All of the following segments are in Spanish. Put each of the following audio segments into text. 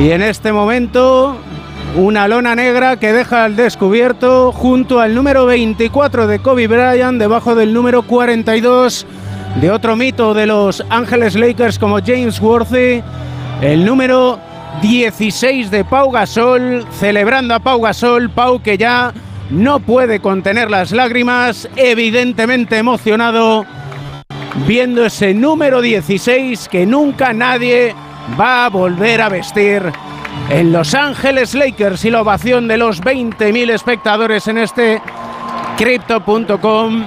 Y en este momento, una lona negra que deja al descubierto junto al número 24 de Kobe Bryant, debajo del número 42 de otro mito de los Ángeles Lakers como James Worthy, el número 16 de Pau Gasol, celebrando a Pau Gasol, Pau que ya no puede contener las lágrimas, evidentemente emocionado, viendo ese número 16 que nunca nadie va a volver a vestir en Los Ángeles Lakers y la ovación de los 20.000 espectadores en este crypto.com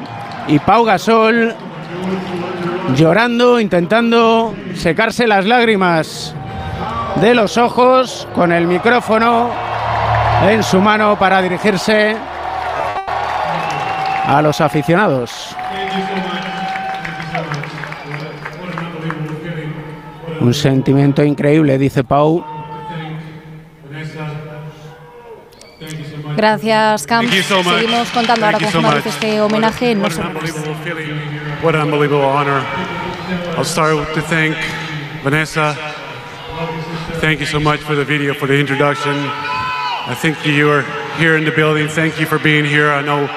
y Pau Gasol llorando, intentando secarse las lágrimas de los ojos con el micrófono en su mano para dirigirse a los aficionados. Un sentimiento increíble, dice Pau. Gracias, Cam. Seguimos contando ahora con Juan este homenaje en No What an unbelievable honor. I'll start to thank Vanessa. Thank you so much for the video, for the introduction. I think you are here in the building. Thank you for being here. I know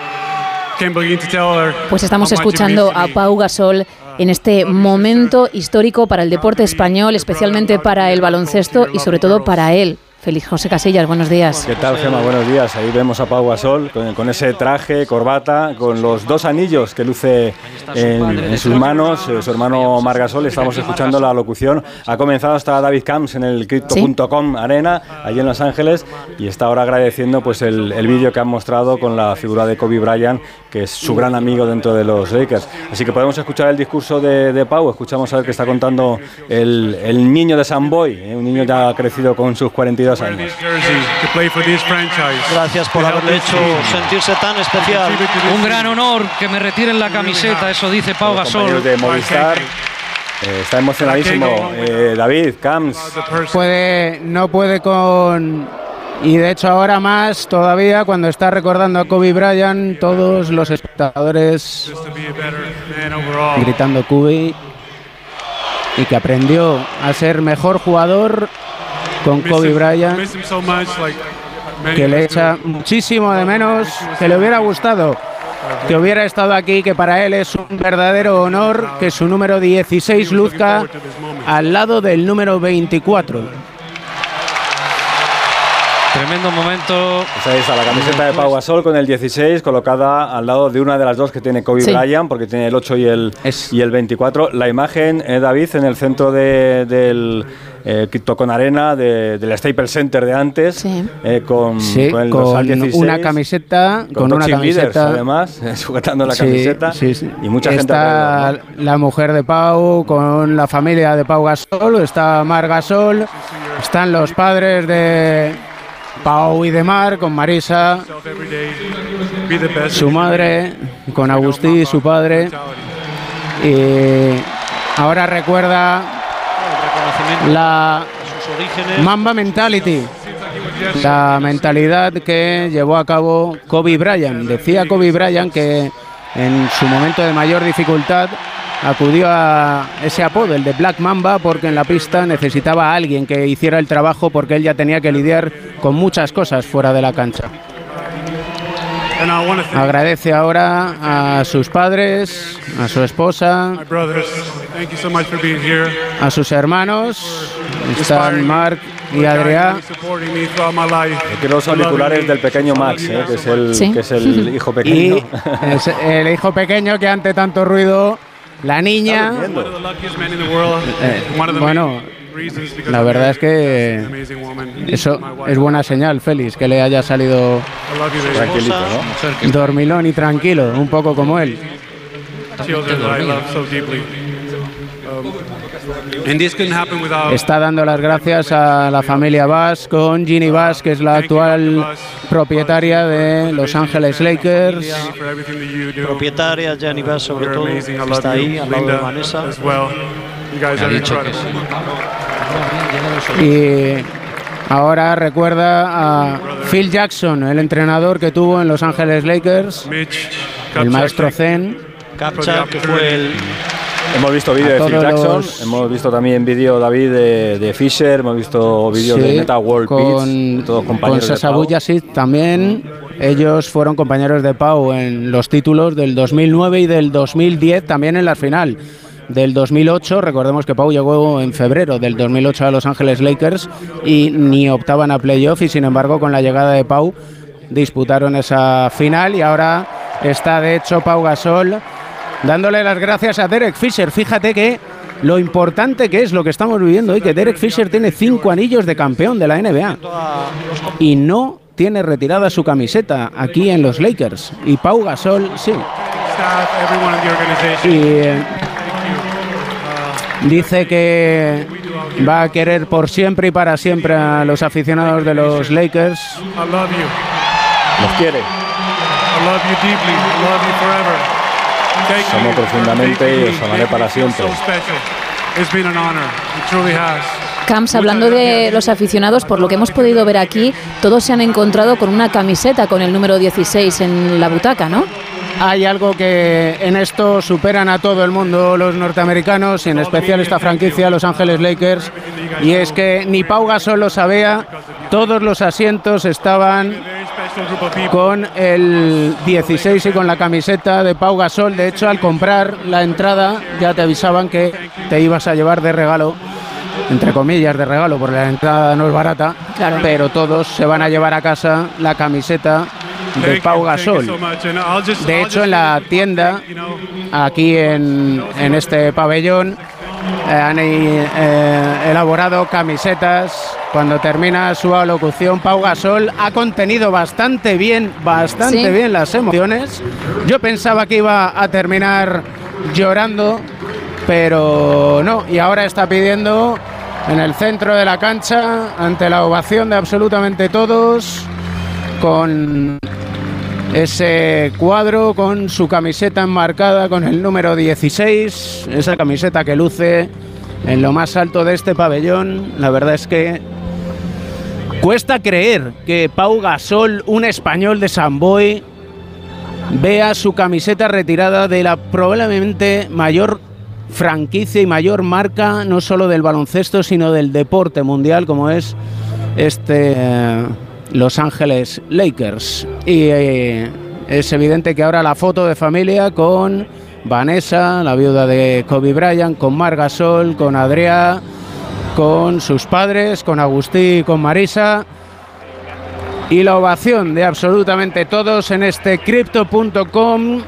can't begin to tell her Pues estamos escuchando a Pau Gasol en este momento histórico para el deporte español, especialmente para el baloncesto y sobre todo para él, Feliz José Casillas, buenos días. ¿Qué tal, Gemma? Buenos días. Ahí vemos a Pau Gasol con, ese traje, corbata, con los dos anillos que luce en, sus manos. Eh, su hermano Mar Gasol, estamos escuchando la locución. Ha comenzado hasta David Camps en el Crypto.com Arena, allí en Los Ángeles, y está ahora agradeciendo pues, el, vídeo que han mostrado con la figura de Kobe Bryant, que es su gran amigo dentro de los Lakers. Así que podemos escuchar el discurso de, Pau, escuchamos a ver qué está contando el, niño de San Boy, eh, un niño ya crecido con sus 42 Gracias por haberle hecho sentirse tan especial. Un gran honor que me retiren la camiseta, eso dice Pau Gasol. de Movistar. Eh, está emocionadísimo eh, David, Camps. Puede, no puede con... Y de hecho ahora más todavía cuando está recordando a Kobe Bryant, todos los espectadores gritando Kobe y que aprendió a ser mejor jugador con Kobe Bryant, que le echa muchísimo de menos, que le hubiera gustado que hubiera estado aquí, que para él es un verdadero honor que su número 16 luzca al lado del número 24. Tremendo momento. Esa es la camiseta de Pau Gasol con el 16 colocada al lado de una de las dos que tiene Kobe Bryant, porque tiene el 8 y el, y el 24. La imagen, eh, David, en el centro del eh, con arena del Staples Center de antes, eh, con, una camiseta, con, una camiseta, además, sujetando la camiseta, y mucha está gente. la mujer de Pau con la familia de Pau Gasol, está Mar Gasol, están los padres de Pau y Demar, con Marisa, su madre, con Agustí, su padre. Y ahora recuerda la Mamba Mentality, la mentalidad que llevó a cabo Kobe Bryant. Decía Kobe Bryant que en su momento de mayor dificultad acudió a ese apodo, el de Black Mamba, porque en la pista necesitaba a alguien que hiciera el trabajo porque él ya tenía que lidiar con muchas cosas fuera de la cancha. Agradece ahora a sus padres, a su esposa, a sus hermanos, están Mark y Adrián. Quiero los auriculares del pequeño Max, eh, que, es el, que es el hijo pequeño. Y el hijo pequeño que ante tanto ruido la niña. Eh, bueno, la verdad es que eso es buena señal, Félix, que le haya salido tranquilito, ¿no? dormilón y tranquilo, un poco como él. Está dando las gracias a la familia Bass con Ginny Bass, que es la actual propietaria de Los Ángeles Lakers. Propietaria, Ginny Bass sobre todo, está ahí al lado de Vanessa. Y ahora recuerda a Phil Jackson, el entrenador que tuvo en Los Ángeles Lakers, el maestro Zen. Kapchak, que fue el Hemos visto vídeo de Phil Jackson, hemos visto también vídeo, David, de, Fisher, hemos visto vídeo de Meta World con, todos compañeros con de también. Ellos fueron compañeros de Pau en los títulos del 2009 y del 2010, también en la final del 2008. Recordemos que Pau llegó en febrero del 2008 a Los Ángeles Lakers y ni optaban a playoff y sin embargo con la llegada de Pau disputaron esa final y ahora está de hecho Pau Gasol dándole las gracias a Derek Fisher. Fíjate que lo importante que es lo que estamos viviendo hoy, que Derek Fisher tiene cinco anillos de campeón de la NBA y no tiene retirada su camiseta aquí en los Lakers. Y Pau Gasol, sí. Y eh, dice que va a querer por siempre y para siempre a los aficionados de los Lakers. Los quiere. Somos profundamente y os amaré para siempre. Camps, hablando de los aficionados, por lo que hemos podido ver aquí, todos se han encontrado con una camiseta con el número 16 en la butaca, ¿no? Hay algo que en esto superan a todo el mundo los norteamericanos y en especial esta franquicia, Los Ángeles Lakers, y es que ni Pau Gasol lo sabía, todos los asientos estaban con el 16 y con la camiseta de Pau Gasol. De hecho, al comprar la entrada ya te avisaban que te ibas a llevar de regalo entre comillas, de regalo, porque la entrada no es barata, claro. pero todos se van a llevar a casa la camiseta de Pau Gasol. De hecho, en la tienda, aquí en, en este pabellón, eh, han eh, elaborado camisetas. Cuando termina su alocución, Pau Gasol ha contenido bastante bien, bastante bien las emociones. Yo pensaba que iba a terminar llorando, pero no. Y ahora está pidiendo en el centro de la cancha, ante la ovación de absolutamente todos, con ese cuadro con su camiseta enmarcada con el número 16, esa camiseta que luce en lo más alto de este pabellón. La verdad es que cuesta creer que Pau Gasol, un español de San Boy, vea su camiseta retirada de la probablemente mayor franquicia y mayor marca, no solo del baloncesto, sino del deporte mundial, como es este eh, los Ángeles Lakers. Y eh, es evidente que ahora la foto de familia con Vanessa, la viuda de Kobe Bryant, con Margasol, con Adrià, con sus padres, con Agustí y con Marisa. Y la ovación de absolutamente todos en este crypto.com.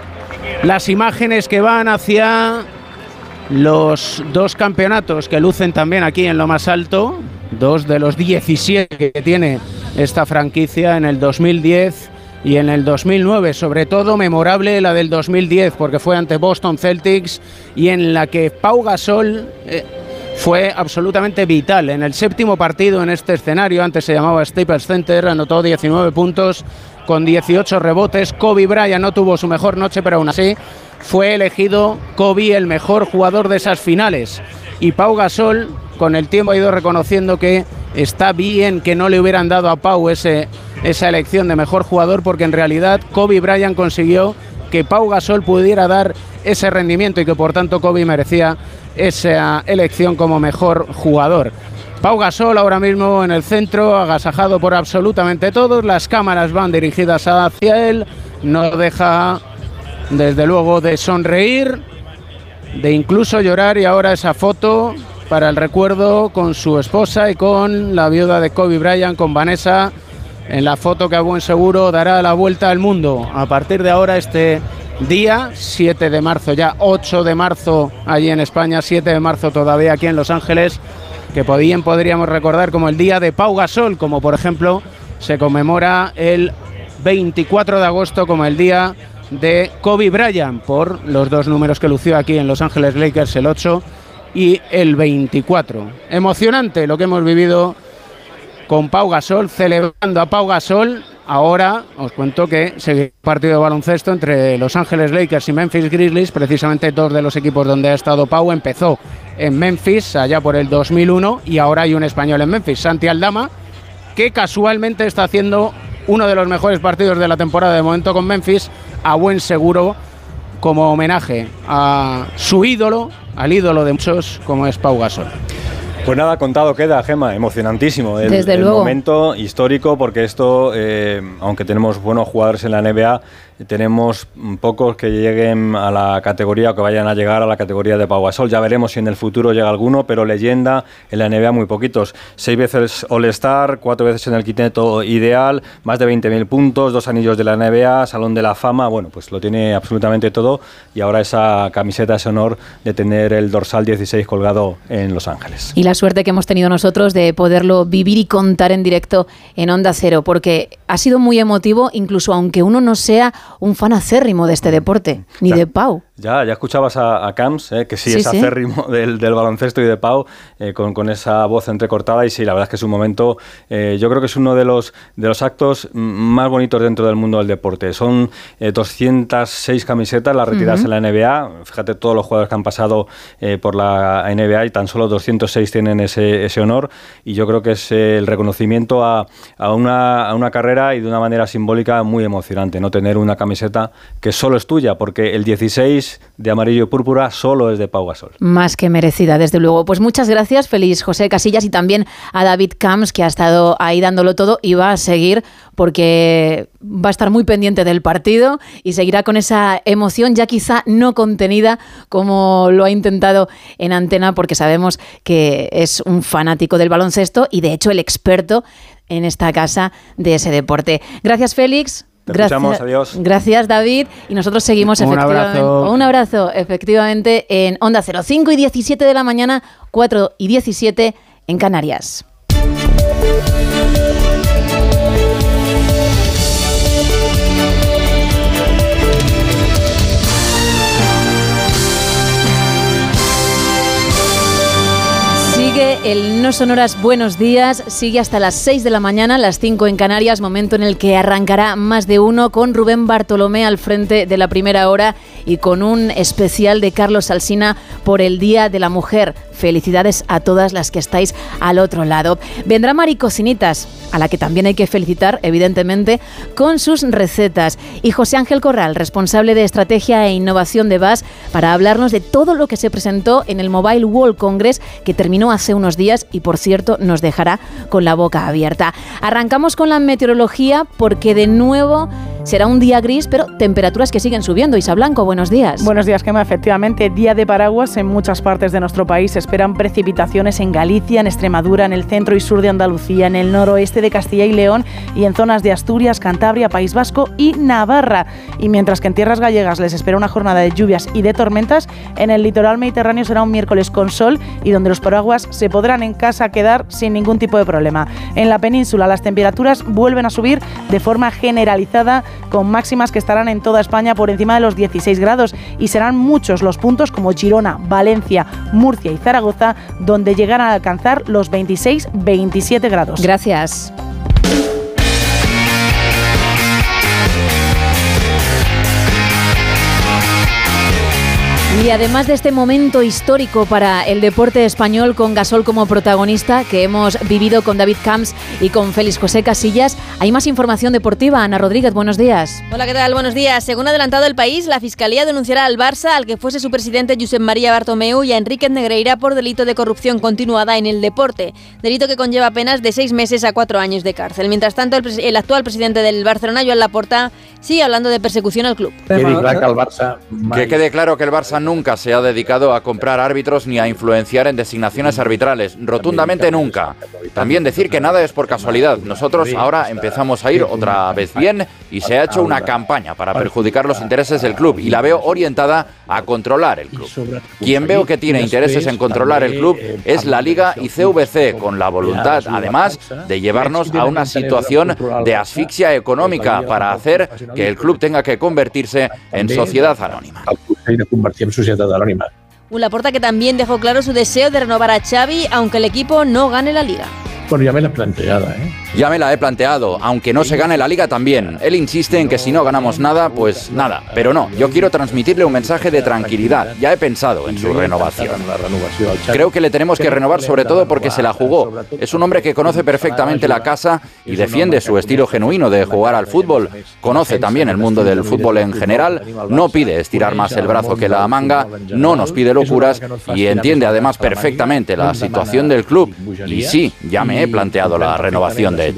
Las imágenes que van hacia los dos campeonatos que lucen también aquí en lo más alto, dos de los 17 que tiene esta franquicia en el 2010 y en el 2009, sobre todo memorable la del 2010 porque fue ante Boston Celtics y en la que Pau Gasol eh, fue absolutamente vital en el séptimo partido en este escenario, antes se llamaba Staples Center, anotó 19 puntos con 18 rebotes, Kobe Bryant no tuvo su mejor noche, pero aún así fue elegido Kobe el mejor jugador de esas finales. Y Pau Gasol con el tiempo ha ido reconociendo que está bien que no le hubieran dado a Pau esa elección de mejor jugador porque en realidad Kobe Bryant consiguió que Pau Gasol pudiera dar ese rendimiento y que por tanto Kobe merecía esa elección como mejor jugador. Pau Gasol ahora mismo en el centro, agasajado por absolutamente todos, las cámaras van dirigidas hacia él, no deja desde luego de sonreír, de incluso llorar y ahora esa foto para el recuerdo con su esposa y con la viuda de Kobe Bryant, con Vanessa, en la foto que a buen seguro dará la vuelta al mundo. A partir de ahora, este día, 7 de marzo, ya 8 de marzo allí en España, 7 de marzo todavía aquí en Los Ángeles, que podríamos recordar como el día de Pau Gasol, como por ejemplo se conmemora el 24 de agosto como el día de Kobe Bryant, por los dos números que lució aquí en Los Ángeles Lakers, el 8 y el 24. Emocionante lo que hemos vivido con Pau Gasol, celebrando a Pau Gasol. Ahora os cuento que se partido de baloncesto entre Los Ángeles Lakers y Memphis Grizzlies, precisamente dos de los equipos donde ha estado Pau. Empezó en Memphis allá por el 2001 y ahora hay un español en Memphis, Santi Aldama, que casualmente está haciendo uno de los mejores partidos de la temporada de momento con Memphis, a buen seguro como homenaje a su ídolo, al ídolo de muchos como es Pau Gasol. Pues nada, contado queda, Gema, emocionantísimo. El, Desde el luego. momento histórico, porque esto, eh, aunque tenemos buenos jugadores en la NBA, tenemos pocos que lleguen a la categoría o que vayan a llegar a la categoría de Pau Gasol. Ya veremos si en el futuro llega alguno, pero leyenda en la NBA muy poquitos. Seis veces All-Star, cuatro veces en el quinteto ideal, más de 20.000 puntos, dos anillos de la NBA, Salón de la Fama, bueno, pues lo tiene absolutamente todo y ahora esa camiseta, ese honor de tener el dorsal 16 colgado en Los Ángeles. Y la suerte que hemos tenido nosotros de poderlo vivir y contar en directo en Onda Cero, porque ha sido muy emotivo, incluso aunque uno no sea un fan acérrimo de este deporte, ni de Pau. Ya, ya escuchabas a, a Camps, eh, que sí, Sí, es sí. acérrimo del, del baloncesto y de Pau, eh, con, con esa voz entrecortada. Y sí, la verdad es que es un momento, eh, yo creo que es uno de los, de los actos más bonitos dentro del mundo del deporte. Son eh, 206 camisetas las retiradas en la NBA. Fíjate todos los jugadores que han pasado eh, por la NBA y tan solo 206 tienen ese, ese honor. Y yo creo que es eh, el reconocimiento a, a una, a una carrera y de una manera simbólica muy emocionante. No tener una camiseta que solo es tuya, porque el 16 de amarillo púrpura solo es de Pau Gasol. Más que merecida, desde luego. Pues muchas gracias, feliz José Casillas y también a David Camps, que ha estado ahí dándolo todo y va a seguir porque va a estar muy pendiente del partido y seguirá con esa emoción ya quizá no contenida como lo ha intentado en antena porque sabemos que es un fanático del baloncesto y de hecho el experto en esta casa de ese deporte. Gracias Félix. Te Gracias, escuchamos, adiós. gracias David y nosotros seguimos Un efectivamente abrazo. un abrazo efectivamente en Onda 0 5 y 17 de la mañana 4 y 17 en Canarias. Sigue el No Sonoras Buenos Días, sigue hasta las 6 de la mañana, las 5 en Canarias, momento en el que arrancará más de uno con Rubén Bartolomé al frente de la primera hora y con un especial de Carlos Alsina por el Día de la Mujer. Felicidades a todas las que estáis al otro lado. Vendrá Mari Cocinitas, a la que también hay que felicitar, evidentemente, con sus recetas. Y José Ángel Corral, responsable de estrategia e innovación de VAS, para hablarnos de todo lo que se presentó en el Mobile World Congress, que terminó hace unos días y, por cierto, nos dejará con la boca abierta. Arrancamos con la meteorología porque de nuevo será un día gris, pero temperaturas que siguen subiendo. Isa Blanco, buenos días. Buenos días, Gema. Efectivamente, día de paraguas en muchas partes de nuestro país. Se esperan precipitaciones en Galicia, en Extremadura, en el centro y sur de Andalucía, en el noroeste de Castilla y León y en zonas de Asturias, Cantabria, País Vasco y Navarra. Y mientras que en tierras gallegas les espera una jornada de lluvias y de tormentas, en el litoral mediterráneo será un miércoles con sol y donde los paraguas se podrán en casa quedar sin ningún tipo de problema. En la península las temperaturas vuelven a subir de forma generalizada con máximas que estarán en toda España por encima de los 16 grados y serán muchos los puntos como Girona, Valencia, Murcia y Zaragoza donde llegarán a alcanzar los 26-27 grados. Gracias. Y además de este momento histórico para el deporte español con Gasol como protagonista que hemos vivido con David Camps y con Félix José Casillas, hay más información deportiva. Ana Rodríguez, buenos días. Hola, ¿qué tal? Buenos días. Según adelantado el país, la Fiscalía denunciará al Barça, al que fuese su presidente Josep María Bartomeu y a Enrique Negreira por delito de corrupción continuada en el deporte, delito que conlleva penas de seis meses a cuatro años de cárcel. Mientras tanto, el, pres- el actual presidente del Barcelona, Joan Laporta, sigue hablando de persecución al club. Que quede claro que el Barça nunca se ha dedicado a comprar árbitros ni a influenciar en designaciones arbitrales. Rotundamente nunca. También decir que nada es por casualidad. Nosotros ahora empezamos a ir otra vez bien y se ha hecho una campaña para perjudicar los intereses del club y la veo orientada a controlar el club. Quien veo que tiene intereses en controlar el club es la Liga y CVC, con la voluntad, además, de llevarnos a una situación de asfixia económica para hacer que el club tenga que convertirse en sociedad anónima. Un Laporta que también dejó claro su deseo de renovar a Xavi, aunque el equipo no gane la liga. Bueno, ya me la he planteado, ¿eh? Ya me la he planteado, aunque no se gane la liga también. Él insiste en que si no ganamos nada, pues nada. Pero no, yo quiero transmitirle un mensaje de tranquilidad. Ya he pensado en su renovación. Creo que le tenemos que renovar sobre todo porque se la jugó. Es un hombre que conoce perfectamente la casa y defiende su estilo genuino de jugar al fútbol. Conoce también el mundo del fútbol en general. No pide estirar más el brazo que la manga. No nos pide locuras y entiende además perfectamente la situación del club. Y sí, ya me he planteado la renovación de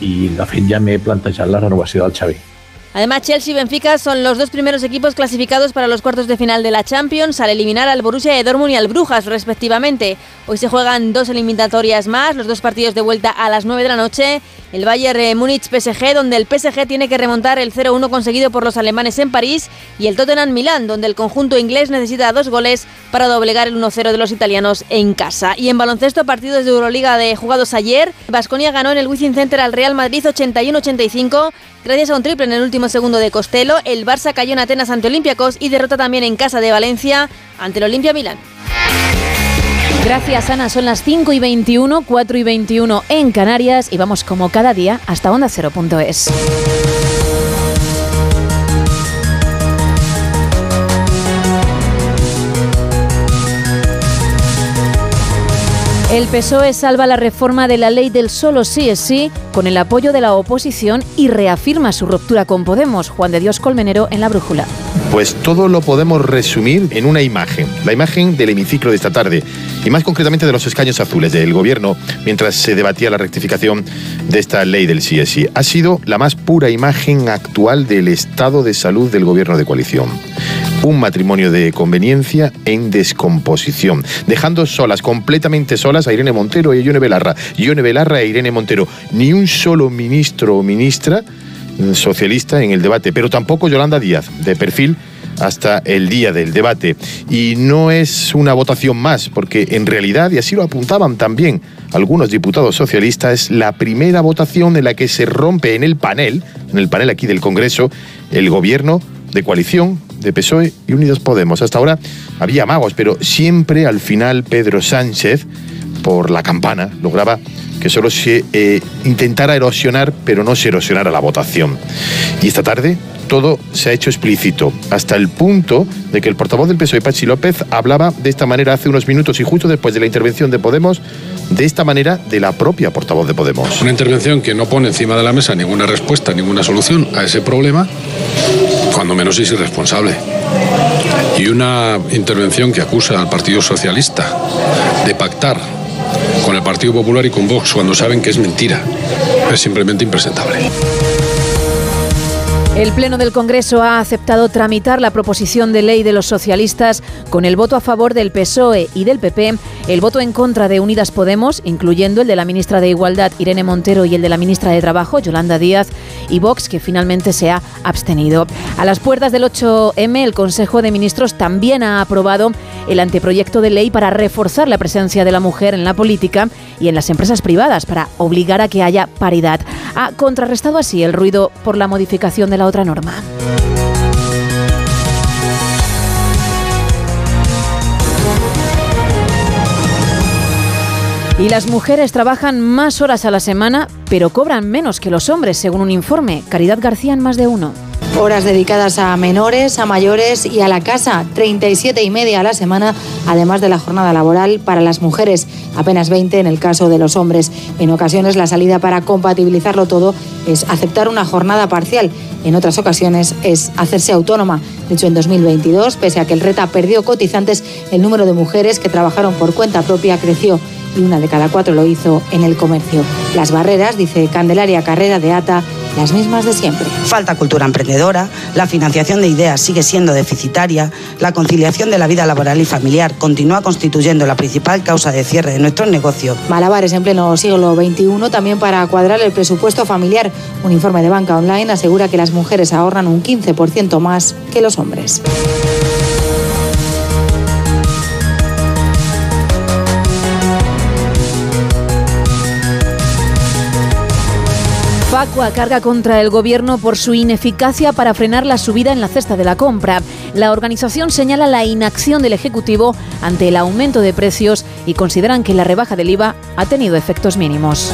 y de fet ja m'he plantejat la renovació del Xavi. Además, Chelsea y Benfica son los dos primeros equipos clasificados para los cuartos de final de la Champions al eliminar al Borussia de Dortmund y al Brujas, respectivamente. Hoy se juegan dos eliminatorias más, los dos partidos de vuelta a las 9 de la noche. El Bayern Múnich-PSG, donde el PSG tiene que remontar el 0-1 conseguido por los alemanes en París, y el Tottenham-Milán, donde el conjunto inglés necesita dos goles para doblegar el 1-0 de los italianos en casa. Y en baloncesto, partidos de Euroliga de jugados ayer, Basconia ganó en el Wizzing Center al Real Madrid 81-85, gracias a un triple en el último segundo de Costello, el Barça cayó en Atenas ante Olympiacos y derrota también en casa de Valencia ante el Olimpia Milán. Gracias Ana, son las 5 y 21, 4 y 21 en Canarias y vamos como cada día hasta onda0.es. El PSOE salva la reforma de la ley del solo sí es sí con el apoyo de la oposición y reafirma su ruptura con Podemos. Juan de Dios Colmenero en la brújula. Pues todo lo podemos resumir en una imagen, la imagen del hemiciclo de esta tarde y más concretamente de los escaños azules del gobierno mientras se debatía la rectificación de esta ley del sí. Ha sido la más pura imagen actual del estado de salud del gobierno de coalición. Un matrimonio de conveniencia en descomposición, dejando solas, completamente solas, a Irene Montero y a Ione Belarra. Ione Belarra e Irene Montero. Ni un solo ministro o ministra socialista en el debate, pero tampoco Yolanda Díaz, de perfil hasta el día del debate. Y no es una votación más, porque en realidad, y así lo apuntaban también algunos diputados socialistas, es la primera votación en la que se rompe en el panel, en el panel aquí del Congreso, el gobierno de coalición de PSOE y Unidos Podemos. Hasta ahora había magos, pero siempre al final Pedro Sánchez por la campana, lograba que solo se eh, intentara erosionar, pero no se erosionara la votación. Y esta tarde todo se ha hecho explícito, hasta el punto de que el portavoz del PSOE, Pachi López, hablaba de esta manera hace unos minutos y justo después de la intervención de Podemos, de esta manera de la propia portavoz de Podemos. Una intervención que no pone encima de la mesa ninguna respuesta, ninguna solución a ese problema, cuando menos es irresponsable. Y una intervención que acusa al Partido Socialista de pactar con el Partido Popular y con Vox cuando saben que es mentira. Es simplemente impresentable. El Pleno del Congreso ha aceptado tramitar la proposición de ley de los socialistas con el voto a favor del PSOE y del PP, el voto en contra de Unidas Podemos, incluyendo el de la ministra de Igualdad Irene Montero y el de la ministra de Trabajo Yolanda Díaz, y Vox, que finalmente se ha abstenido. A las puertas del 8M, el Consejo de Ministros también ha aprobado el anteproyecto de ley para reforzar la presencia de la mujer en la política y en las empresas privadas para obligar a que haya paridad. Ha contrarrestado así el ruido por la modificación de la otra norma. Y las mujeres trabajan más horas a la semana, pero cobran menos que los hombres, según un informe. Caridad García en más de uno. Horas dedicadas a menores, a mayores y a la casa, 37 y media a la semana, además de la jornada laboral para las mujeres, apenas 20 en el caso de los hombres. En ocasiones la salida para compatibilizarlo todo es aceptar una jornada parcial, en otras ocasiones es hacerse autónoma. De hecho, en 2022, pese a que el RETA perdió cotizantes, el número de mujeres que trabajaron por cuenta propia creció y una de cada cuatro lo hizo en el comercio. Las barreras, dice Candelaria Carrera de ATA, las mismas de siempre. Falta cultura emprendedora, la financiación de ideas sigue siendo deficitaria, la conciliación de la vida laboral y familiar continúa constituyendo la principal causa de cierre de nuestros negocios. Malabares en pleno siglo XXI también para cuadrar el presupuesto familiar. Un informe de Banca Online asegura que las mujeres ahorran un 15% más que los hombres. Facua carga contra el gobierno por su ineficacia para frenar la subida en la cesta de la compra. La organización señala la inacción del Ejecutivo ante el aumento de precios y consideran que la rebaja del IVA ha tenido efectos mínimos.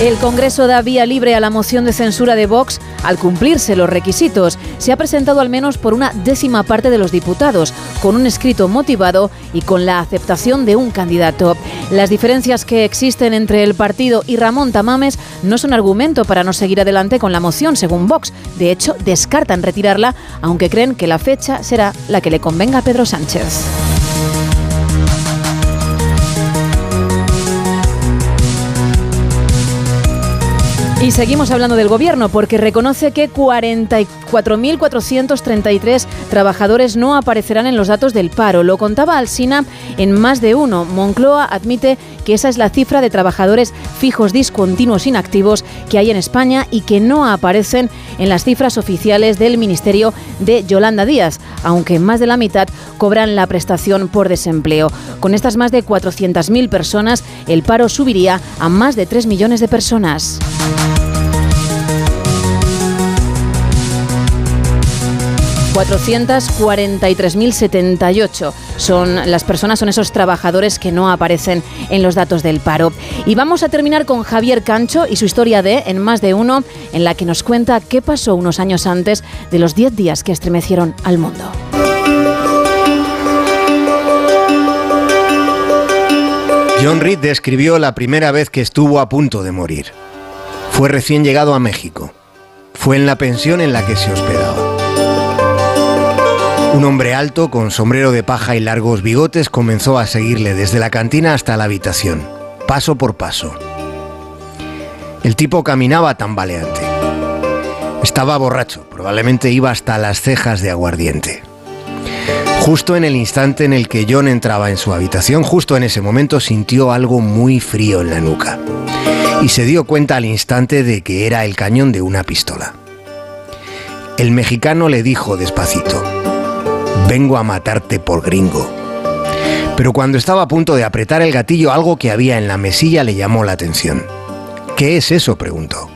El Congreso da vía libre a la moción de censura de Vox al cumplirse los requisitos. Se ha presentado al menos por una décima parte de los diputados, con un escrito motivado y con la aceptación de un candidato. Las diferencias que existen entre el partido y Ramón Tamames no son argumento para no seguir adelante con la moción, según Vox. De hecho, descartan retirarla, aunque creen que la fecha será la que le convenga a Pedro Sánchez. Y seguimos hablando del gobierno porque reconoce que 44.433 trabajadores no aparecerán en los datos del paro. Lo contaba Alsina en más de uno. Moncloa admite que esa es la cifra de trabajadores fijos discontinuos inactivos que hay en España y que no aparecen en las cifras oficiales del Ministerio de Yolanda Díaz, aunque más de la mitad cobran la prestación por desempleo. Con estas más de 400.000 personas, el paro subiría a más de 3 millones de personas. 443.078 son las personas, son esos trabajadores que no aparecen en los datos del paro. Y vamos a terminar con Javier Cancho y su historia de En más de uno, en la que nos cuenta qué pasó unos años antes de los 10 días que estremecieron al mundo. John Reed describió la primera vez que estuvo a punto de morir. Fue recién llegado a México. Fue en la pensión en la que se hospedaba. Un hombre alto, con sombrero de paja y largos bigotes, comenzó a seguirle desde la cantina hasta la habitación, paso por paso. El tipo caminaba tambaleante. Estaba borracho, probablemente iba hasta las cejas de aguardiente. Justo en el instante en el que John entraba en su habitación, justo en ese momento sintió algo muy frío en la nuca y se dio cuenta al instante de que era el cañón de una pistola. El mexicano le dijo despacito, vengo a matarte por gringo. Pero cuando estaba a punto de apretar el gatillo, algo que había en la mesilla le llamó la atención. ¿Qué es eso? preguntó.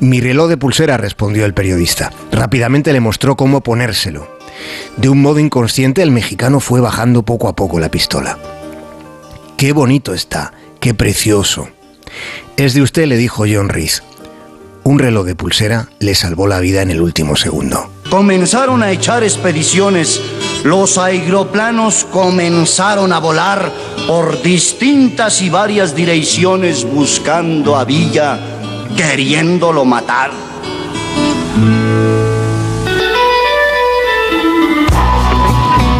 Mi reloj de pulsera, respondió el periodista. Rápidamente le mostró cómo ponérselo. De un modo inconsciente, el mexicano fue bajando poco a poco la pistola. Qué bonito está, qué precioso. Es de usted, le dijo John Reese. Un reloj de pulsera le salvó la vida en el último segundo. Comenzaron a echar expediciones. Los aeroplanos comenzaron a volar por distintas y varias direcciones buscando a Villa, queriéndolo matar.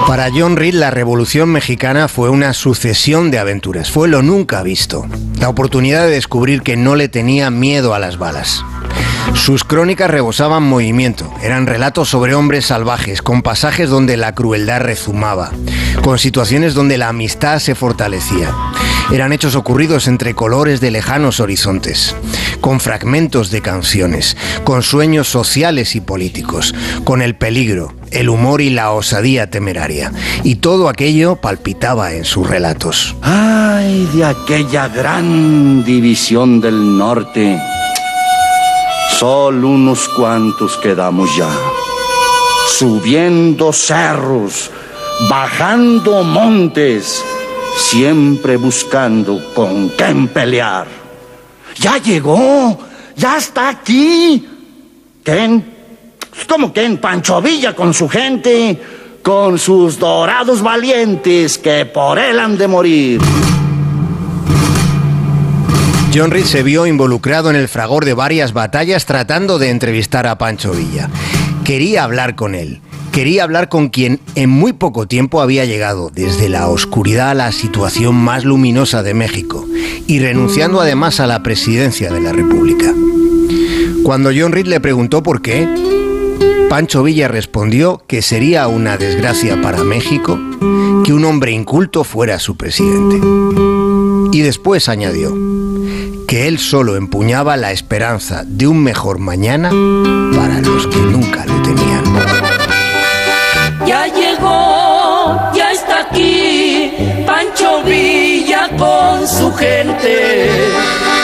Para John Reed la Revolución Mexicana fue una sucesión de aventuras, fue lo nunca visto, la oportunidad de descubrir que no le tenía miedo a las balas. Sus crónicas rebosaban movimiento, eran relatos sobre hombres salvajes, con pasajes donde la crueldad rezumaba, con situaciones donde la amistad se fortalecía. Eran hechos ocurridos entre colores de lejanos horizontes, con fragmentos de canciones, con sueños sociales y políticos, con el peligro, el humor y la osadía temeraria. Y todo aquello palpitaba en sus relatos. Ay, de aquella gran división del norte Solo unos cuantos quedamos ya. Subiendo cerros, bajando montes, siempre buscando con quién pelear. Ya llegó, ya está aquí. ¿Quién? ¿Cómo quién? Pancho Villa con su gente, con sus dorados valientes que por él han de morir. John Reed se vio involucrado en el fragor de varias batallas tratando de entrevistar a Pancho Villa. Quería hablar con él. Quería hablar con quien en muy poco tiempo había llegado desde la oscuridad a la situación más luminosa de México y renunciando además a la presidencia de la República. Cuando John Reed le preguntó por qué, Pancho Villa respondió que sería una desgracia para México que un hombre inculto fuera su presidente. Y después añadió, que él solo empuñaba la esperanza de un mejor mañana para los que nunca lo tenían. Ya llegó, ya está aquí, Pancho Villa con su gente,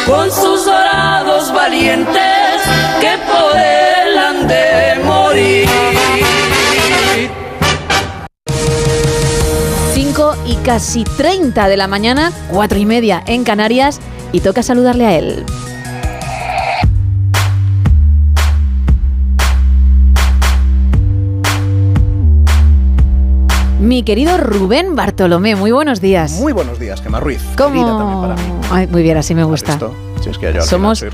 con sus dorados valientes casi 30 de la mañana, 4 y media en Canarias, y toca saludarle a él. Mi querido Rubén Bartolomé, muy buenos días. Muy buenos días, Gemma Ruiz. ¿Cómo? Muy bien, así me gusta. Somos soy.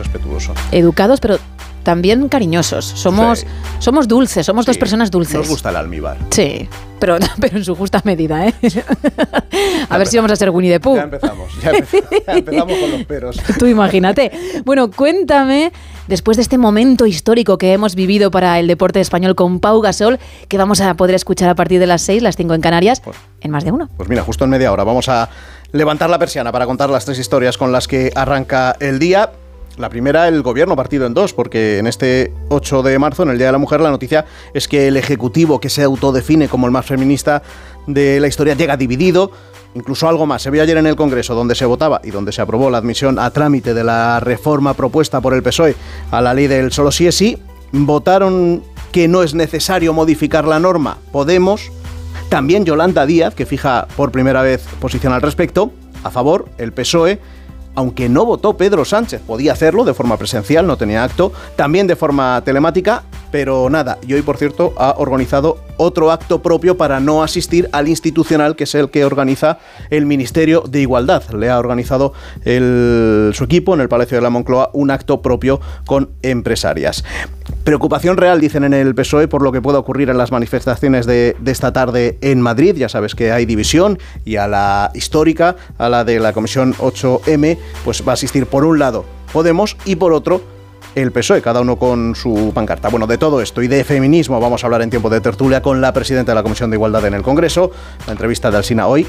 Educados, pero también cariñosos. Somos, Sí. somos dulces, somos dos Sí, personas dulces. Nos gusta el almíbar. Sí, pero, pero en su justa medida, ¿eh? a ver si vamos a ser Winnie the Pooh. Ya empezamos, ya empezamos, ya empezamos con los peros. Tú imagínate. Bueno, cuéntame, después de este momento histórico que hemos vivido para el deporte español con Pau Gasol, que vamos a poder escuchar a partir de las 6, las 5 en Canarias, en más de uno. Pues mira, justo en media hora vamos a levantar la persiana para contar las tres historias con las que arranca el día. La primera, el gobierno partido en dos, porque en este 8 de marzo, en el Día de la Mujer, la noticia es que el Ejecutivo, que se autodefine como el más feminista de la historia, llega dividido. Incluso algo más. Se vio ayer en el Congreso, donde se votaba y donde se aprobó la admisión a trámite de la reforma propuesta por el PSOE a la ley del solo sí es sí. Votaron que no es necesario modificar la norma. Podemos, también Yolanda Díaz, que fija por primera vez posición al respecto, a favor, el PSOE, aunque no votó Pedro Sánchez, podía hacerlo de forma presencial, no tenía acto, también de forma telemática, pero nada, y hoy por cierto ha organizado otro acto propio para no asistir al institucional, que es el que organiza el Ministerio de Igualdad. Le ha organizado su equipo en el Palacio de la Moncloa un acto propio con empresarias. Preocupación real, dicen en el PSOE, por lo que pueda ocurrir en las manifestaciones de, de esta tarde en Madrid. Ya sabes que hay división y a la histórica, a la de la Comisión 8M, pues va a asistir por un lado Podemos y por otro el PSOE, cada uno con su pancarta. Bueno, de todo esto y de feminismo vamos a hablar en tiempo de tertulia con la presidenta de la Comisión de Igualdad en el Congreso. La entrevista de Alsina hoy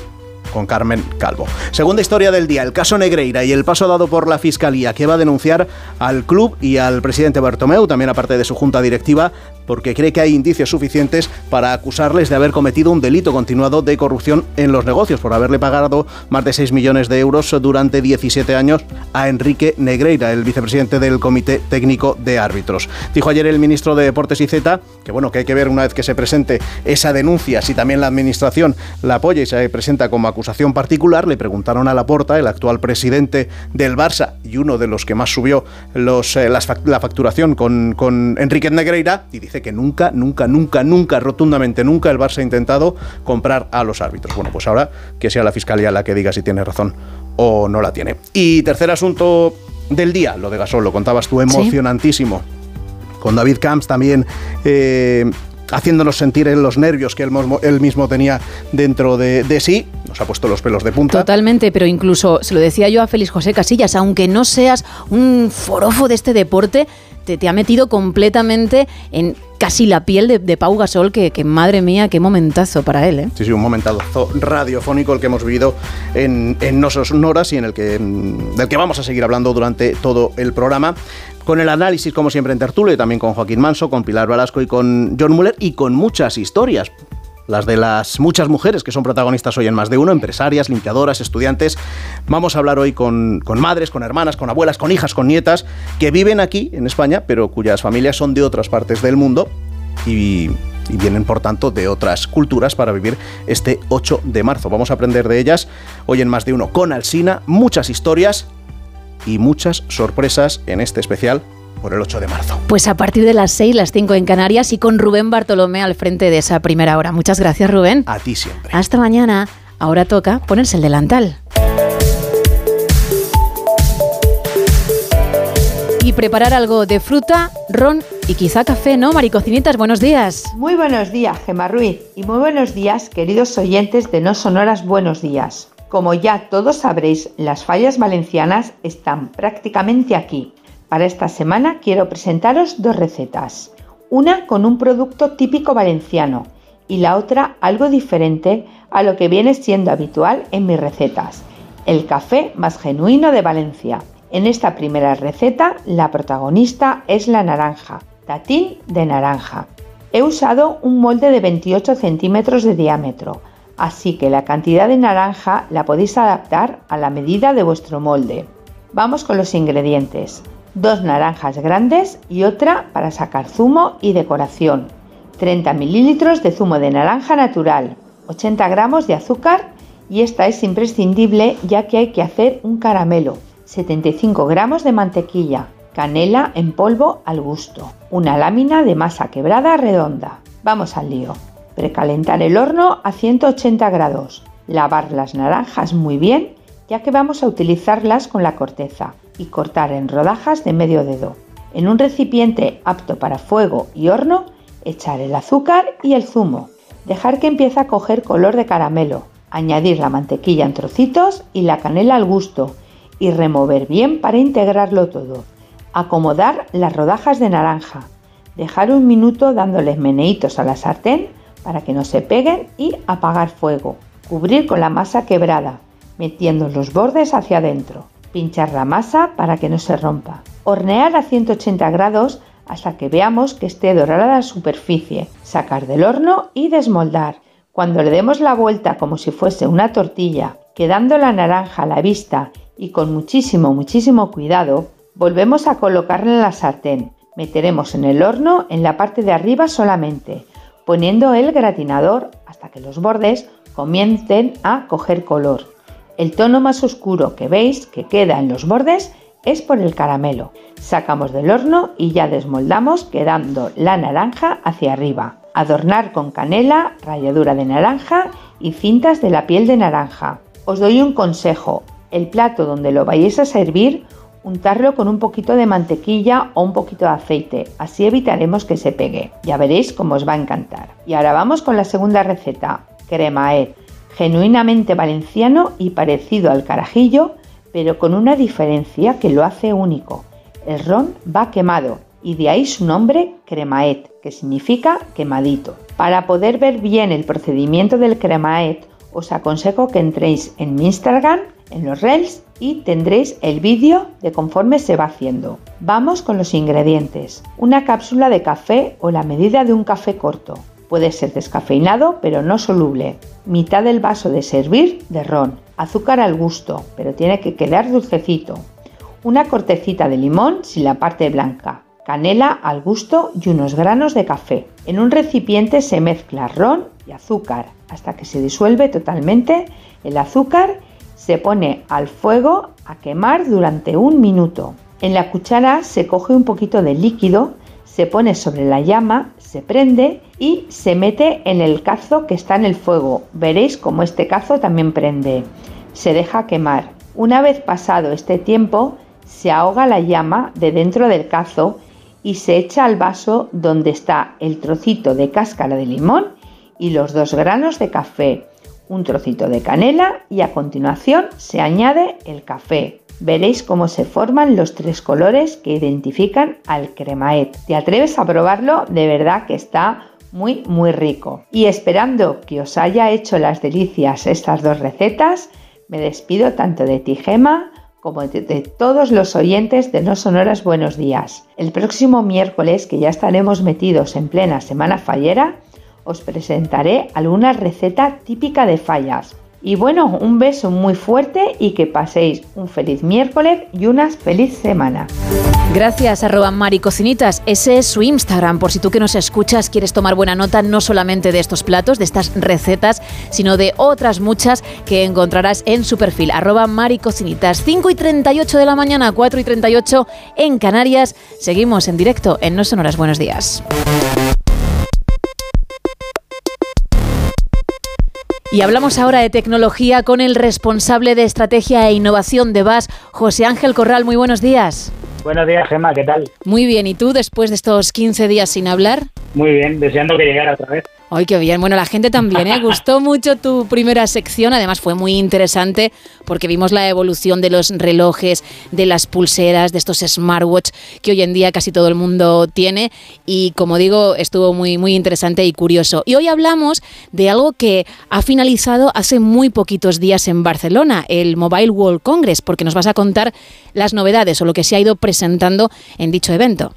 con Carmen Calvo. Segunda historia del día, el caso Negreira y el paso dado por la Fiscalía que va a denunciar al club y al presidente Bartomeu, también aparte de su junta directiva, porque cree que hay indicios suficientes para acusarles de haber cometido un delito continuado de corrupción en los negocios, por haberle pagado más de 6 millones de euros durante 17 años a Enrique Negreira, el vicepresidente del Comité Técnico de Árbitros. Dijo ayer el ministro de Deportes y Z que bueno, que hay que ver una vez que se presente esa denuncia, si también la administración la apoya y se presenta como acusación particular. Le preguntaron a Laporta, el actual presidente del Barça y uno de los que más subió los, eh, la facturación con, con Enrique Negreira, y dice que nunca, nunca, nunca, nunca, rotundamente nunca el Barça ha intentado comprar a los árbitros. Bueno, pues ahora que sea la fiscalía la que diga si tiene razón o no la tiene. Y tercer asunto del día, lo de Gasol, lo contabas tú, emocionantísimo con David Camps también eh, haciéndonos sentir en los nervios que él, él mismo tenía dentro de, de sí. Nos ha puesto los pelos de punta. Totalmente, pero incluso se lo decía yo a Félix José Casillas, aunque no seas un forofo de este deporte, te, te ha metido completamente en casi la piel de, de Pau Gasol, que, que madre mía, qué momentazo para él, ¿eh? Sí, sí, un momentazo radiofónico el que hemos vivido en, en No Sonoras y en el que, mm, del que vamos a seguir hablando durante todo el programa. Con el análisis, como siempre, en tertulia, y también con Joaquín Manso, con Pilar Velasco y con John Muller, y con muchas historias. Las de las muchas mujeres que son protagonistas hoy en más de uno, empresarias, limpiadoras, estudiantes. Vamos a hablar hoy con, con madres, con hermanas, con abuelas, con hijas, con nietas, que viven aquí en España, pero cuyas familias son de otras partes del mundo y, y vienen por tanto de otras culturas para vivir este 8 de marzo. Vamos a aprender de ellas hoy en más de uno con Alsina, muchas historias y muchas sorpresas en este especial por el 8 de marzo. Pues a partir de las 6, las 5 en Canarias y con Rubén Bartolomé al frente de esa primera hora. Muchas gracias, Rubén. A ti siempre. Hasta mañana. Ahora toca ponerse el delantal. Y preparar algo de fruta, ron y quizá café, ¿no? Maricocinitas, buenos días. Muy buenos días, Gemma Ruiz, y muy buenos días, queridos oyentes de No Sonoras Buenos Días. Como ya todos sabréis, las fallas valencianas están prácticamente aquí. Para esta semana quiero presentaros dos recetas. Una con un producto típico valenciano y la otra algo diferente a lo que viene siendo habitual en mis recetas, el café más genuino de Valencia. En esta primera receta, la protagonista es la naranja, tatín de naranja. He usado un molde de 28 centímetros de diámetro, así que la cantidad de naranja la podéis adaptar a la medida de vuestro molde. Vamos con los ingredientes. Dos naranjas grandes y otra para sacar zumo y decoración. 30 mililitros de zumo de naranja natural, 80 gramos de azúcar y esta es imprescindible ya que hay que hacer un caramelo, 75 gramos de mantequilla, canela en polvo al gusto, una lámina de masa quebrada redonda. Vamos al lío. Precalentar el horno a 180 grados. Lavar las naranjas muy bien, ya que vamos a utilizarlas con la corteza, y cortar en rodajas de medio dedo. En un recipiente apto para fuego y horno, echar el azúcar y el zumo. Dejar que empiece a coger color de caramelo. Añadir la mantequilla en trocitos y la canela al gusto y remover bien para integrarlo todo. Acomodar las rodajas de naranja. Dejar un minuto dándoles meneitos a la sartén para que no se peguen y apagar fuego. Cubrir con la masa quebrada, metiendo los bordes hacia adentro. Pinchar la masa para que no se rompa. Hornear a 180 grados hasta que veamos que esté dorada la superficie. Sacar del horno y desmoldar. Cuando le demos la vuelta como si fuese una tortilla, quedando la naranja a la vista y con muchísimo, muchísimo cuidado, volvemos a colocarla en la sartén. Meteremos en el horno en la parte de arriba solamente, poniendo el gratinador hasta que los bordes comiencen a coger color. El tono más oscuro que veis que queda en los bordes es por el caramelo. Sacamos del horno y ya desmoldamos quedando la naranja hacia arriba. Adornar con canela, ralladura de naranja y cintas de la piel de naranja. Os doy un consejo, el plato donde lo vayáis a servir, untarlo con un poquito de mantequilla o un poquito de aceite, así evitaremos que se pegue. Ya veréis cómo os va a encantar. Y ahora vamos con la segunda receta, cremaet, genuinamente valenciano y parecido al carajillo, pero con una diferencia que lo hace único. El ron va quemado y de ahí su nombre cremaet, que significa quemadito. Para poder ver bien el procedimiento del cremaet, os aconsejo que entréis en mi Instagram en los Reels y tendréis el vídeo de conforme se va haciendo. Vamos con los ingredientes. Una cápsula de café o la medida de un café corto. Puede ser descafeinado pero no soluble. Mitad del vaso de servir de ron. Azúcar al gusto, pero tiene que quedar dulcecito. Una cortecita de limón sin la parte blanca. Canela al gusto y unos granos de café. En un recipiente se mezcla ron y azúcar hasta que se disuelve totalmente el azúcar se pone al fuego a quemar durante un minuto. En la cuchara se coge un poquito de líquido, se pone sobre la llama, se prende y se mete en el cazo que está en el fuego. Veréis como este cazo también prende. Se deja quemar. Una vez pasado este tiempo, se ahoga la llama de dentro del cazo y se echa al vaso donde está el trocito de cáscara de limón y los dos granos de café un trocito de canela y a continuación se añade el café. Veréis cómo se forman los tres colores que identifican al cremaet. ¿Te atreves a probarlo? De verdad que está muy muy rico. Y esperando que os haya hecho las delicias estas dos recetas, me despido tanto de ti Gema como de, de, todos los oyentes de No Sonoras Buenos Días. El próximo miércoles, que ya estaremos metidos en plena semana fallera, os presentaré alguna receta típica de fallas. Y bueno, un beso muy fuerte y que paséis un feliz miércoles y una feliz semana. Gracias, arroba maricocinitas. Ese es su Instagram, por si tú que nos escuchas quieres tomar buena nota no solamente de estos platos, de estas recetas, sino de otras muchas que encontrarás en su perfil, arroba maricocinitas. 5 y 38 de la mañana, 4 y 38 en Canarias. Seguimos en directo en No Sonoras. Buenos días. Y hablamos ahora de tecnología con el responsable de estrategia e innovación de VAS, José Ángel Corral. Muy buenos días. Buenos días, Gemma, ¿qué tal? Muy bien, ¿y tú después de estos 15 días sin hablar? Muy bien, deseando que llegara otra vez. Ay, qué bien. Bueno, la gente también, ¿eh? Gustó mucho tu primera sección. Además, fue muy interesante porque vimos la evolución de los relojes, de las pulseras, de estos smartwatch que hoy en día casi todo el mundo tiene. Y como digo, estuvo muy, muy interesante y curioso. Y hoy hablamos de algo que ha finalizado hace muy poquitos días en Barcelona, el Mobile World Congress, porque nos vas a contar las novedades o lo que se ha ido presentando en dicho evento.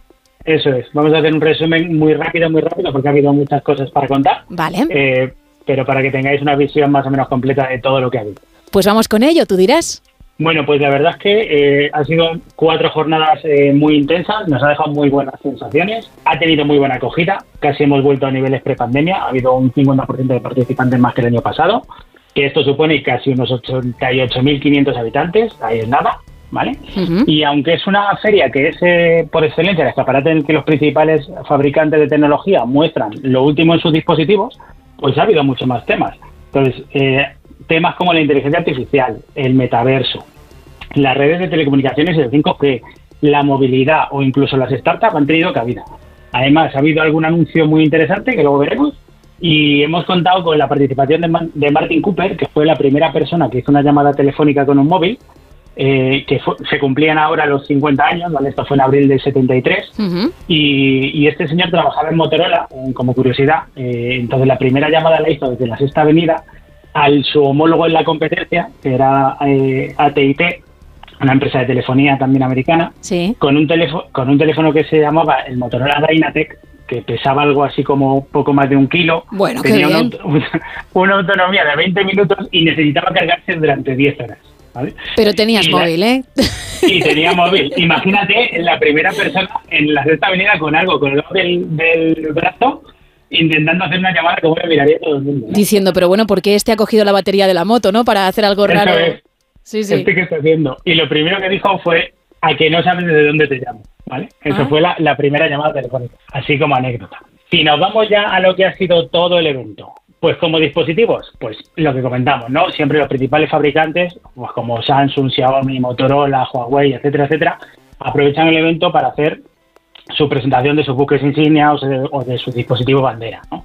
Eso es. Vamos a hacer un resumen muy rápido, muy rápido, porque ha habido muchas cosas para contar. Vale. Eh, pero para que tengáis una visión más o menos completa de todo lo que ha habido. Pues vamos con ello, tú dirás. Bueno, pues la verdad es que eh, han sido cuatro jornadas eh, muy intensas, nos ha dejado muy buenas sensaciones, ha tenido muy buena acogida, casi hemos vuelto a niveles prepandemia, ha habido un 50% de participantes más que el año pasado, que esto supone casi unos 88.500 habitantes, ahí es nada. ¿Vale? Y aunque es una feria que es eh, por excelencia el escaparate en el que los principales fabricantes de tecnología muestran lo último en sus dispositivos, pues ha habido muchos más temas. Entonces, eh, temas como la inteligencia artificial, el metaverso, las redes de telecomunicaciones y el 5G, la movilidad o incluso las startups han tenido cabida. Además, ha habido algún anuncio muy interesante que luego veremos y hemos contado con la participación de, de Martin Cooper, que fue la primera persona que hizo una llamada telefónica con un móvil, eh, que se cumplían ahora los 50 años, ¿vale? esto fue en abril del 73, y, y, este señor trabajaba en Motorola, eh, como curiosidad, eh, entonces la primera llamada la hizo desde la Sexta Avenida al su homólogo en la competencia, que era AT&T, una empresa de telefonía también americana, con, un teléfono, con un teléfono que se llamaba el Motorola Dynatec, que pesaba algo así como poco más de un kilo. Bueno, tenía una, autonomía de 20 minutos y necesitaba cargarse durante 10 horas. ¿Vale? Pero tenías Y móvil, ¿eh? Y tenía móvil. Imagínate la primera persona en la sexta avenida con algo colgado del, del brazo intentando hacer una llamada que bueno, miraría todo el mundo. ¿no? Diciendo, pero bueno, ¿por qué este ha cogido la batería de la moto, no? Para hacer algo Eso raro. es. Sí, sí. Este que está haciendo. Y lo primero que dijo fue a que no sabes desde dónde te llamo. ¿vale? Eso Ah. fue la, la primera llamada telefónica, así como anécdota. Si nos vamos ya a lo que ha sido todo el evento, pues como dispositivos, pues lo que comentamos, ¿no? Siempre los principales fabricantes, pues como Samsung, Xiaomi, Motorola, Huawei, etcétera, etcétera, aprovechan el evento para hacer su presentación de sus buques insignia o, se- o de sus dispositivos bandera, ¿no?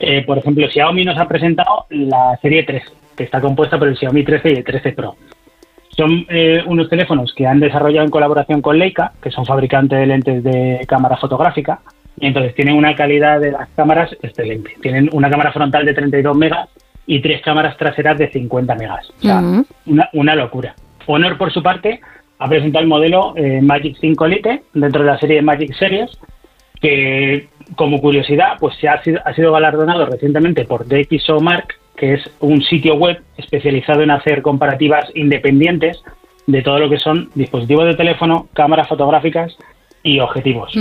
Eh, por ejemplo, Xiaomi nos ha presentado la serie 3, que está compuesta por el Xiaomi 13 y el 13 Pro. Son eh, unos teléfonos que han desarrollado en colaboración con Leica, que son fabricantes de lentes de cámara fotográfica, y entonces tienen una calidad de las cámaras excelente. Tienen una cámara frontal de 32 megas y tres cámaras traseras de 50 megas. O sea, una, una locura. Honor, por su parte, ha presentado el modelo eh, Magic 5 Lite dentro de la serie Magic Series, que como curiosidad, pues se ha sido, ha sido galardonado recientemente por DxO Mark, que es un sitio web especializado en hacer comparativas independientes de todo lo que son dispositivos de teléfono, cámaras fotográficas y objetivos.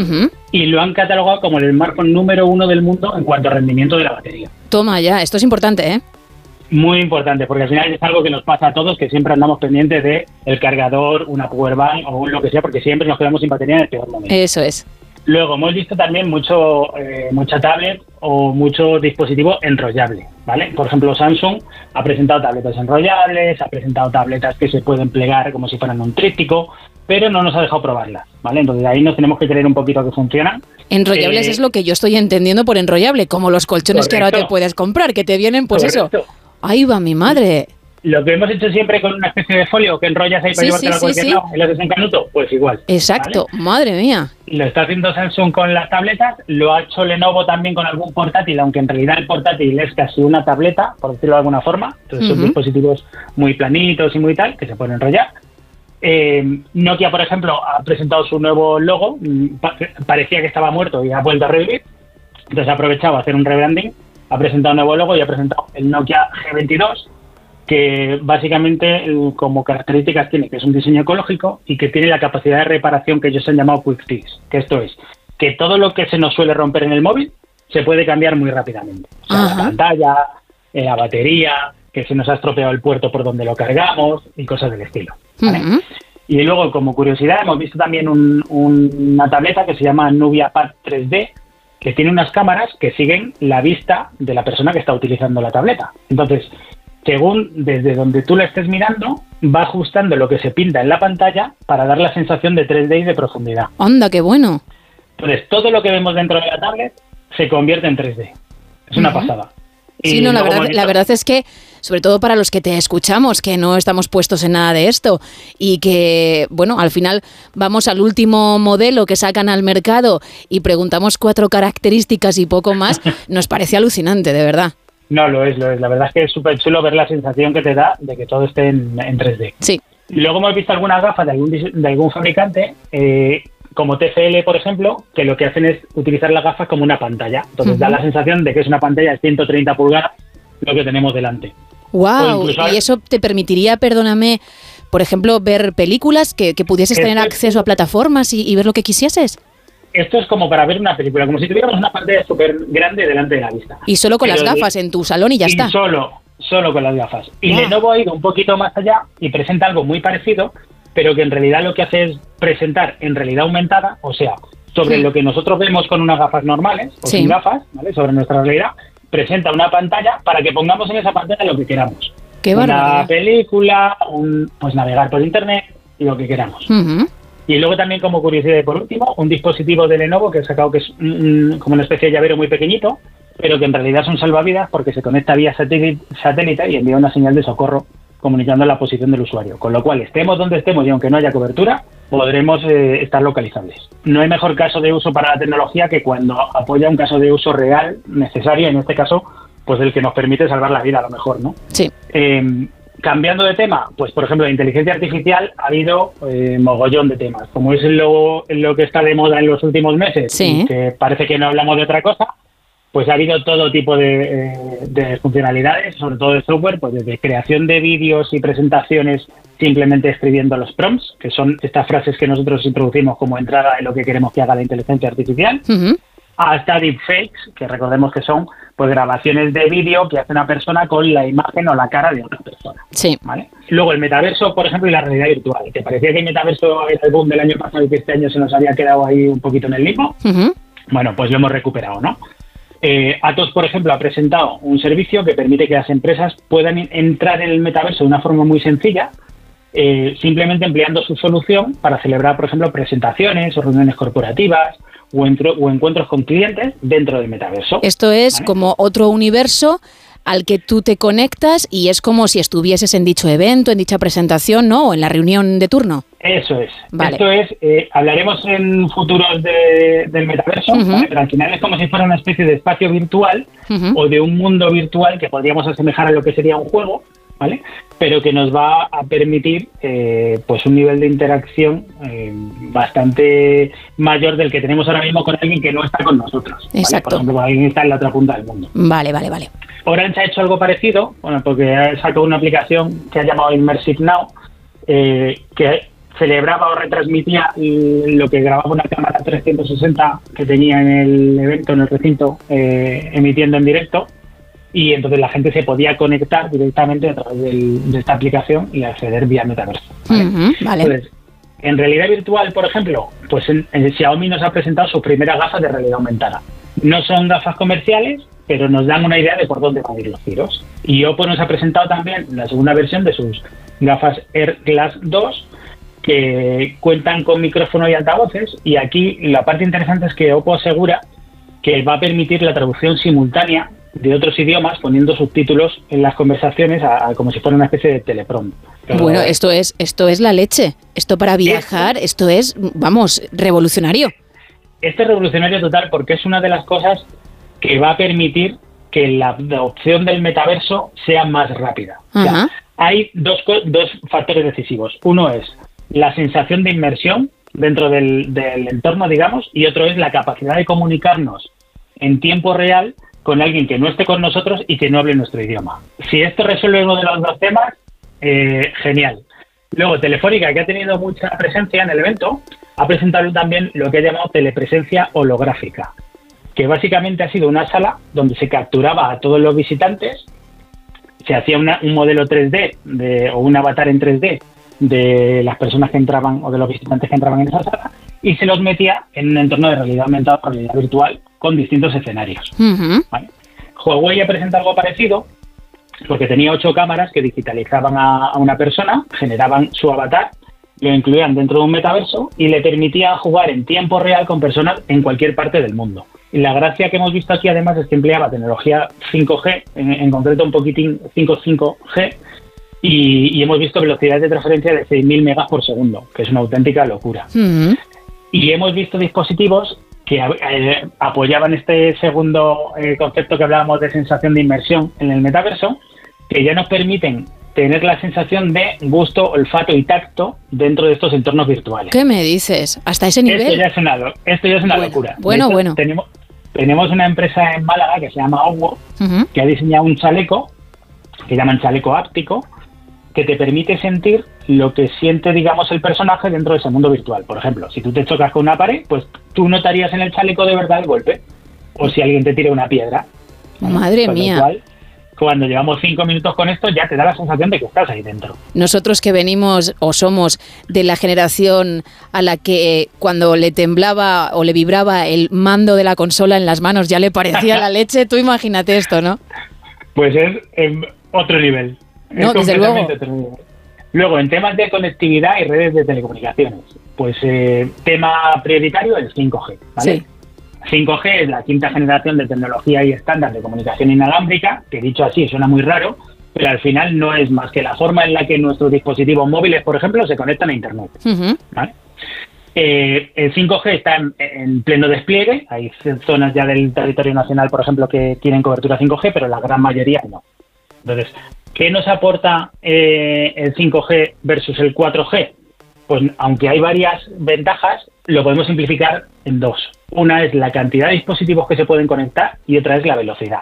Y lo han catalogado como el smartphone número uno del mundo en cuanto a rendimiento de la batería. Toma ya, esto es importante, ¿eh? Muy importante, porque al final es algo que nos pasa a todos, que siempre andamos pendientes de el cargador, una powerbank o lo que sea, porque siempre nos quedamos sin batería en el peor momento. Eso es. Luego hemos visto también mucho, eh, mucha tablet o mucho dispositivo enrollable, ¿vale? Por ejemplo, Samsung ha presentado tabletas enrollables, ha presentado tabletas que se pueden plegar como si fueran un tríptico, pero no nos ha dejado probarlas, ¿vale? Entonces ahí nos tenemos que creer un poquito que funcionan. Enrollables Eh, es lo que yo estoy entendiendo por enrollable, como los colchones que ahora te puedes comprar, que te vienen, pues eso. Ahí va mi madre. Lo que hemos hecho siempre con una especie de folio que enrollas ahí para Sí, llevártelo sí, a cualquier sí, lado y lo haces en canuto, pues igual. Exacto, madre mía. Lo está haciendo Samsung con las tabletas, lo ha hecho Lenovo también con algún portátil, aunque en realidad el portátil es casi una tableta, por decirlo de alguna forma. Entonces son dispositivos muy planitos y muy tal, que se pueden enrollar. Eh, Nokia, por ejemplo, ha presentado su nuevo logo, pa- parecía que estaba muerto y ha vuelto a revivir. Entonces ha aprovechado a hacer un rebranding, ha presentado un nuevo logo y ha presentado el Nokia G22, que básicamente el- como características tiene que es un diseño ecológico y que tiene la capacidad de reparación que ellos han llamado Quick Fix, que esto es que todo lo que se nos suele romper en el móvil se puede cambiar muy rápidamente. O sea, la pantalla, eh, la batería, que se nos ha estropeado el puerto por donde lo cargamos y cosas del estilo. Y luego, como curiosidad, hemos visto también un- un- una tableta que se llama Nubia Pad 3D, que tiene unas cámaras que siguen la vista de la persona que está utilizando la tableta. Entonces, según desde donde tú la estés mirando, va ajustando lo que se pinta en la pantalla para dar la sensación de 3D y de profundidad. Anda, qué bueno. Entonces, todo lo que vemos dentro de la tablet se convierte en 3D. Es una pasada. Sí, no, la verdad, la verdad es que, sobre todo para los que te escuchamos, que no estamos puestos en nada de esto y que, bueno, al final vamos al último modelo que sacan al mercado y preguntamos cuatro características y poco más, nos parece alucinante, de verdad. No, lo es, lo es. La verdad es que es súper chulo ver la sensación que te da de que todo esté en, en 3D. Sí. Luego hemos visto algunas gafas de algún, de algún fabricante, eh, como TFL, por ejemplo, que lo que hacen es utilizar las gafas como una pantalla. Entonces da la sensación de que es una pantalla de 130 pulgadas lo que tenemos delante. ¡Wow! incluso- Y eso te permitiría, perdóname, por ejemplo, ver películas, que, que pudieses tener acceso a plataformas y, y ver lo que quisieses. Esto es como para ver una película, como si tuviéramos una pantalla súper grande delante de la vista. Y solo con Pero las de- gafas en tu salón y ya y está. Solo, solo con las gafas. Y Wow. Lenovo ha ido un poquito más allá y presenta algo muy parecido, pero que en realidad lo que hace es presentar en realidad aumentada, o sea, sobre Sí. lo que nosotros vemos con unas gafas normales o Sí. sin gafas, ¿vale? Sobre nuestra realidad, presenta una pantalla para que pongamos en esa pantalla lo que queramos. Qué una barbaridad. película, un, pues navegar por internet y lo que queramos. Y luego también como curiosidad y por último, un dispositivo de Lenovo que he sacado que es un- un- como una especie de llavero muy pequeñito, pero que en realidad son salvavidas porque se conecta vía satélite, satélite y envía una señal de socorro comunicando la posición del usuario. Con lo cual, estemos donde estemos y aunque no haya cobertura, podremos eh, estar localizables. No hay mejor caso de uso para la tecnología que cuando apoya un caso de uso real, necesario, en este caso, pues el que nos permite salvar la vida a lo mejor, ¿no? Sí. Eh, cambiando de tema, pues por ejemplo, de inteligencia artificial ha habido eh, mogollón de temas. Como es lo, lo que está de moda en los últimos meses, Sí. y que parece que no hablamos de otra cosa, pues ha habido todo tipo de, eh, de funcionalidades, sobre todo de software, pues desde creación de vídeos y presentaciones simplemente escribiendo los prompts, que son estas frases que nosotros introducimos como entrada en lo que queremos que haga la inteligencia artificial, Ujú. hasta deepfakes, que recordemos que son pues grabaciones de vídeo que hace una persona con la imagen o la cara de otra persona. Sí. ¿vale? Luego el metaverso, por ejemplo, y la realidad virtual. ¿Te parecía que el metaverso era el boom del año pasado y que este año se nos había quedado ahí un poquito en el limbo? Bueno, pues lo hemos recuperado, ¿no? Eh, Atos, por ejemplo, ha presentado un servicio que permite que las empresas puedan en- entrar en el metaverso de una forma muy sencilla, eh, simplemente empleando su solución para celebrar, por ejemplo, presentaciones o reuniones corporativas o, entro- o encuentros con clientes dentro del metaverso. Esto es como otro universo al que tú te conectas y es como si estuvieses en dicho evento, en dicha presentación, ¿no? O en la reunión de turno. Eso es. Vale. Esto es, eh, hablaremos en futuros de- del metaverso. ¿vale? pero al final es como si fuera una especie de espacio virtual o de un mundo virtual que podríamos asemejar a lo que sería un juego, ¿vale? Pero que nos va a permitir eh, pues un nivel de interacción eh, bastante mayor del que tenemos ahora mismo con alguien que no está con nosotros. ¿vale? Exacto. Por ejemplo, alguien que está en la otra punta del mundo. Vale, vale, vale. Orange ha hecho algo parecido, bueno, porque ha sacado una aplicación que ha llamado Immersive Now, eh, que celebraba o retransmitía lo que grababa una cámara 360 que tenía en el evento, en el recinto, eh, emitiendo en directo. Y entonces la gente se podía conectar directamente a través del- de esta aplicación y acceder vía metaverso. Vale. Entonces, en realidad virtual, por ejemplo, pues en, en Xiaomi nos ha presentado sus primeras gafas de realidad aumentada. No son gafas comerciales, pero nos dan una idea de por dónde van a ir los tiros. Y Oppo nos ha presentado también la segunda versión de sus gafas Air Glass 2, que cuentan con micrófono y altavoces. Y aquí la parte interesante es que Oppo asegura que va a permitir la traducción simultánea de otros idiomas poniendo subtítulos en las conversaciones a- a- como si fuera una especie de teleprompt. Pero- Bueno, esto es, esto es la leche. Esto para viajar, esto es, vamos, revolucionario. Este es revolucionario total porque es una de las cosas que va a permitir que la adopción del metaverso sea más rápida. O sea, Ajá. hay dos, co- dos factores decisivos. Uno es la sensación de inmersión dentro del, del entorno, digamos, y otro es la capacidad de comunicarnos en tiempo real con alguien que no esté con nosotros y que no hable nuestro idioma. Si esto resuelve uno de los dos temas, eh, genial. Luego, Telefónica, que ha tenido mucha presencia en el evento, ha presentado también lo que ha llamado telepresencia holográfica, que básicamente ha sido una sala donde se capturaba a todos los visitantes, se hacía un modelo 3D de, o un avatar en 3D de las personas que entraban o de los visitantes que entraban en esa sala y se los metía en un entorno de realidad aumentada realidad virtual con distintos escenarios. Ujú. Huawei ha presentado algo parecido porque tenía ocho cámaras que digitalizaban a, a una persona, generaban su avatar, lo incluían dentro de un metaverso y le permitía jugar en tiempo real con personas en cualquier parte del mundo. Y la gracia que hemos visto aquí además es que empleaba tecnología 5G, en, en concreto un poquitín 5.5G, y, y hemos visto velocidades de transferencia de 6.000 megas por segundo, que es una auténtica locura. Y hemos visto dispositivos que eh, apoyaban este segundo eh, concepto que hablábamos de sensación de inmersión en el metaverso, que ya nos permiten tener la sensación de gusto, olfato y tacto dentro de estos entornos virtuales. ¿Qué me dices? ¿Hasta ese Esto nivel? ya es una, esto ya es una locura. Bueno, hecho, bueno. Tenemos, tenemos una empresa en Málaga que se llama Owo, que ha diseñado un chaleco, que llaman chaleco áptico, que te permite sentir lo que siente, digamos, el personaje dentro de ese mundo virtual. Por ejemplo, si tú te chocas con una pared, pues tú notarías en el chaleco de verdad el golpe. O si alguien te tira una piedra. Madre Con lo mía. cual, cuando llevamos cinco minutos con esto ya te da la sensación de que estás ahí dentro. Nosotros que venimos o somos de la generación a la que cuando le temblaba o le vibraba el mando de la consola en las manos ya le parecía la leche, tú imagínate esto, ¿no? Pues es otro nivel. No, desde luego. Luego, en temas de conectividad y redes de telecomunicaciones, pues eh, tema prioritario el 5G, ¿vale? 5G es la quinta generación de tecnología y estándar de comunicación inalámbrica, que dicho así suena muy raro, pero al final no es más que la forma en la que nuestros dispositivos móviles, por ejemplo, se conectan a Internet. Eh, el 5G está en, pleno despliegue, hay zonas ya del territorio nacional, por ejemplo, que tienen cobertura 5G, pero la gran mayoría no. Entonces, ¿qué nos aporta eh, el 5G versus el 4G? Pues aunque hay varias ventajas, lo podemos simplificar en dos. Una es la cantidad de dispositivos que se pueden conectar y otra es la velocidad.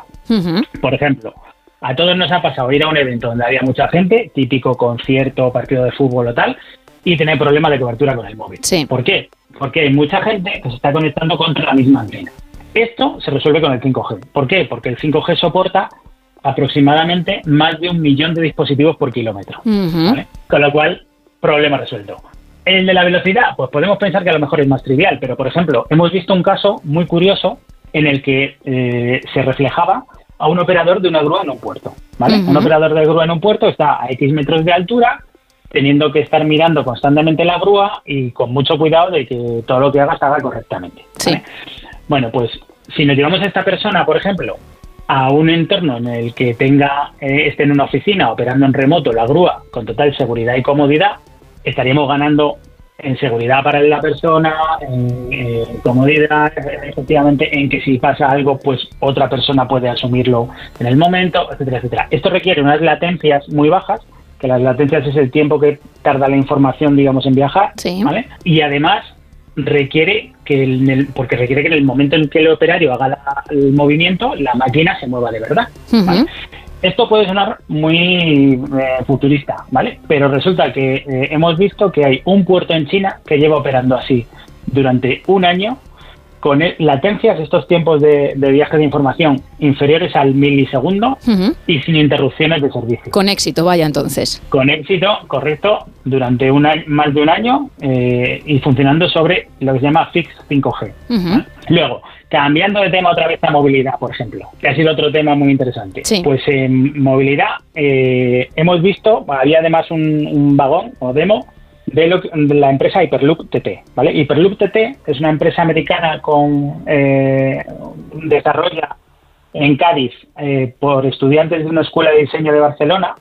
Por ejemplo, a todos nos ha pasado ir a un evento donde había mucha gente, típico concierto, partido de fútbol o tal, y tener problemas de cobertura con el móvil. ¿Por qué? Porque hay mucha gente que se está conectando contra la misma antena. Esto se resuelve con el 5G. ¿Por qué? Porque el 5G soporta aproximadamente más de un millón de dispositivos por kilómetro. Con lo cual, problema resuelto. El de la velocidad, pues podemos pensar que a lo mejor es más trivial, pero por ejemplo, hemos visto un caso muy curioso en el que eh, se reflejaba a un operador de una grúa en un puerto. ¿vale? Un operador de grúa en un puerto está a X metros de altura, teniendo que estar mirando constantemente la grúa y con mucho cuidado de que todo lo que haga se haga correctamente. Bueno, pues si nos llevamos a esta persona, por ejemplo, a un entorno en el que tenga eh, esté en una oficina operando en remoto la grúa con total seguridad y comodidad, estaríamos ganando en seguridad para la persona, en, comodidad, efectivamente, en que si pasa algo, pues otra persona puede asumirlo en el momento, etcétera, etcétera. Esto requiere unas latencias muy bajas, que las latencias es el tiempo que tarda la información, digamos, en viajar, ¿vale? Y además requiere que, en el, porque requiere que en el momento en que el operario haga el movimiento, la máquina se mueva de verdad. Esto puede sonar muy eh, futurista, ¿vale? Pero resulta que eh, hemos visto que hay un puerto en China que lleva operando así durante un año con e, latencias, estos tiempos de, viaje de información inferiores al milisegundo y sin interrupciones de servicio. Con éxito, vaya entonces. Con éxito, correcto, durante un más de un año eh, y funcionando sobre lo que se llama Fix 5G. Luego, Cambiando de tema otra vez a movilidad, por ejemplo, que ha sido otro tema muy interesante. Pues en movilidad eh, hemos visto, había además un, vagón o demo de, la empresa Hyperloop TT. ¿vale? Hyperloop TT es una empresa americana con eh, desarrolla en Cádiz eh, por estudiantes de una escuela de diseño de Barcelona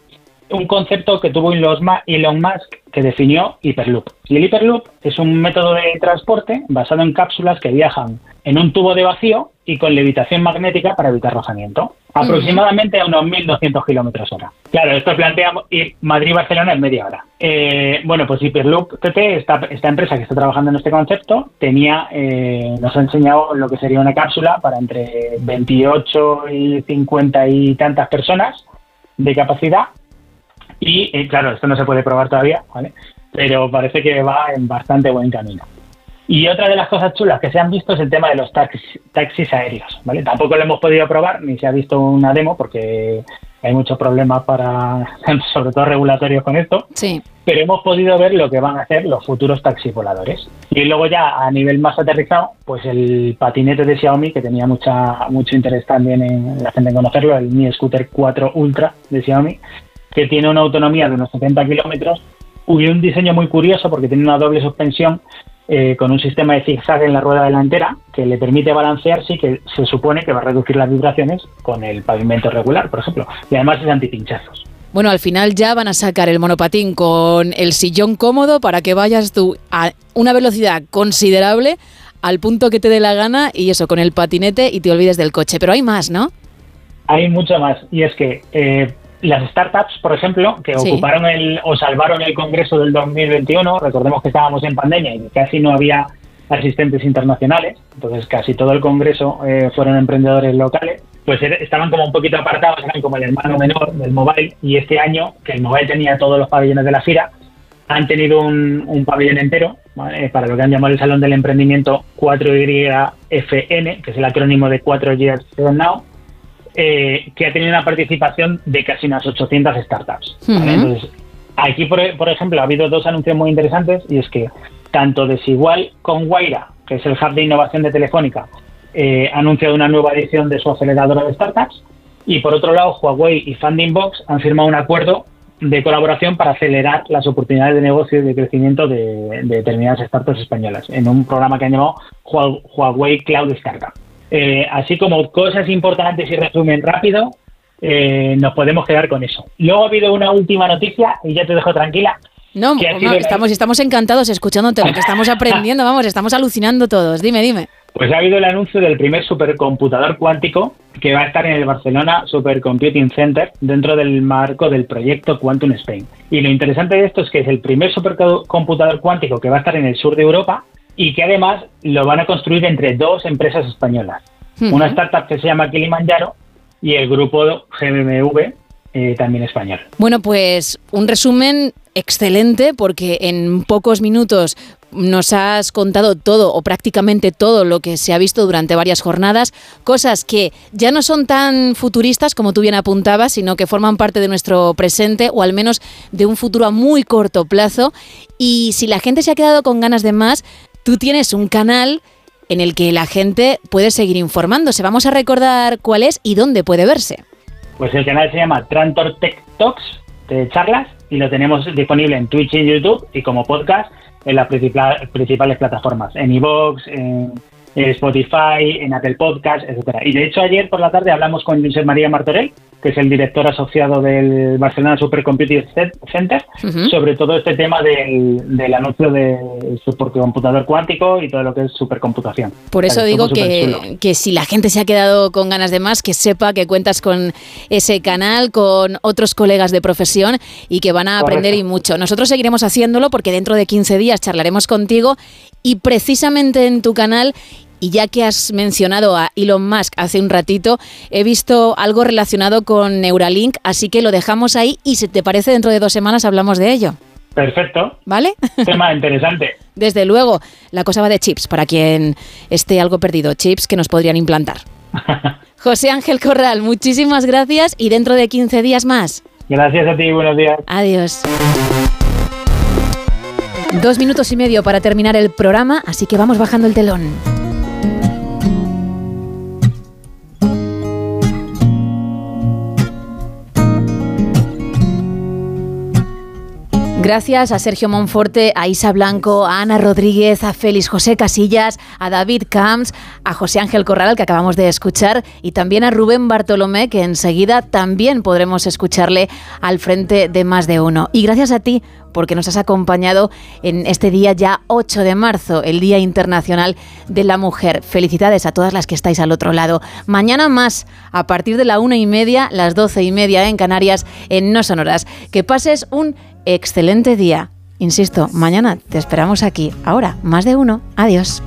un concepto que tuvo Elon Musk que definió Hyperloop. Y el Hyperloop es un método de transporte basado en cápsulas que viajan en un tubo de vacío y con levitación magnética para evitar rozamiento, aproximadamente a unos 1.200 kilómetros hora. Claro, esto plantea ir Madrid-Barcelona en media hora. Eh, bueno, pues Hyperloop TT, esta, esta, empresa que está trabajando en este concepto, tenía, eh, nos ha enseñado lo que sería una cápsula para entre 28 y 50 y tantas personas de capacidad y eh, claro, esto no se puede probar todavía, ¿vale? Pero parece que va en bastante buen camino. Y otra de las cosas chulas que se han visto es el tema de los taxis, aéreos, ¿vale? Tampoco lo hemos podido probar ni se ha visto una demo porque hay muchos problemas para, sobre todo regulatorios con esto. Sí. Pero hemos podido ver lo que van a hacer los futuros taxis voladores. Y luego ya a nivel más aterrizado, pues el patinete de Xiaomi, que tenía mucha mucho interés también en la gente en conocerlo, el Mi Scooter 4 Ultra de Xiaomi, que tiene una autonomía de unos 70 kilómetros y un diseño muy curioso porque tiene una doble suspensión eh, con un sistema de zigzag en la rueda delantera que le permite balancearse y que se supone que va a reducir las vibraciones con el pavimento regular, por ejemplo. Y además es antipinchazos. Bueno, al final ya van a sacar el monopatín con el sillón cómodo para que vayas tú a una velocidad considerable al punto que te dé la gana y eso con el patinete y te olvides del coche. Pero hay más, ¿no? Hay mucho más. Y es que eh, las startups, por ejemplo, que ocuparon el o salvaron el Congreso del 2021, recordemos que estábamos en pandemia y casi no había asistentes internacionales, entonces casi todo el Congreso eh, fueron emprendedores locales, pues estaban como un poquito apartados, eran como el hermano menor del mobile, y este año, que el mobile tenía todos los pabellones de la FIRA, han tenido un, pabellón entero para lo que han llamado el Salón del Emprendimiento 4YFN, que es el acrónimo de 4 Years From Now, eh, que ha tenido una participación de casi unas 800 startups. Entonces, aquí, por, por ejemplo, ha habido dos anuncios muy interesantes y es que tanto Desigual con Guaira, que es el hub de innovación de Telefónica, eh, ha anunciado una nueva edición de su aceleradora de startups y por otro lado Huawei y Funding Box han firmado un acuerdo de colaboración para acelerar las oportunidades de negocio y de crecimiento de, de determinadas startups españolas en un programa que han llamado Hua- Huawei Cloud Startup. Eh, así como cosas importantes y resumen rápido, eh, nos podemos quedar con eso. Luego ha habido una última noticia y ya te dejo tranquila. No, que no, estamos, estamos encantados escuchándote, lo que estamos aprendiendo, vamos, estamos alucinando todos. Dime, dime. Pues ha habido el anuncio del primer supercomputador cuántico que va a estar en el Barcelona Supercomputing Center dentro del marco del proyecto Quantum Spain. Y lo interesante de esto es que es el primer supercomputador cuántico que va a estar en el sur de Europa y que además lo van a construir entre dos empresas españolas. Una startup que se llama Kilimanjaro y el grupo GMV, eh, también español. Bueno, pues un resumen excelente porque en pocos minutos nos has contado todo o prácticamente todo lo que se ha visto durante varias jornadas, cosas que ya no son tan futuristas como tú bien apuntabas, sino que forman parte de nuestro presente o al menos de un futuro a muy corto plazo. Y si la gente se ha quedado con ganas de más, tú tienes un canal en el que la gente puede seguir informándose. Vamos a recordar cuál es y dónde puede verse. Pues el canal se llama Trantor Tech Talks de charlas y lo tenemos disponible en Twitch y YouTube y como podcast en las principal- principales plataformas, en iVoox, en, Spotify, en Apple Podcast, etcétera. Y de hecho ayer por la tarde hablamos con Josep María Martorell, que es el director asociado del Barcelona Supercomputing Center, sobre todo este tema del, del anuncio del supercomputador cuántico y todo lo que es supercomputación. Por O eso sea, digo que, que si la gente se ha quedado con ganas de más, que sepa que cuentas con ese canal, con otros colegas de profesión y que van a aprender y mucho. Nosotros seguiremos haciéndolo porque dentro de 15 días charlaremos contigo y precisamente en tu canal y ya que has mencionado a Elon Musk hace un ratito, he visto algo relacionado con Neuralink, así que lo dejamos ahí y si te parece dentro de dos semanas hablamos de ello. Perfecto. ¿Vale? Tema interesante. Desde luego, la cosa va de chips, para quien esté algo perdido, chips que nos podrían implantar. José Ángel Corral, muchísimas gracias y dentro de 15 días más. Gracias a ti, buenos días. Adiós. Dos minutos y medio para terminar el programa, así que vamos bajando el telón. Gracias a Sergio Monforte, a Isa Blanco, a Ana Rodríguez, a Félix José Casillas, a David Camps, a José Ángel Corral, al que acabamos de escuchar, y también a Rubén Bartolomé, que enseguida también podremos escucharle al frente de más de uno. Y gracias a ti porque nos has acompañado en este día ya 8 de marzo, el Día Internacional de la Mujer. Felicidades a todas las que estáis al otro lado. Mañana más, a partir de la una y media, las doce y media en Canarias, en No Sonoras. Que pases un excelente día. Insisto, mañana te esperamos aquí. Ahora, más de uno. Adiós.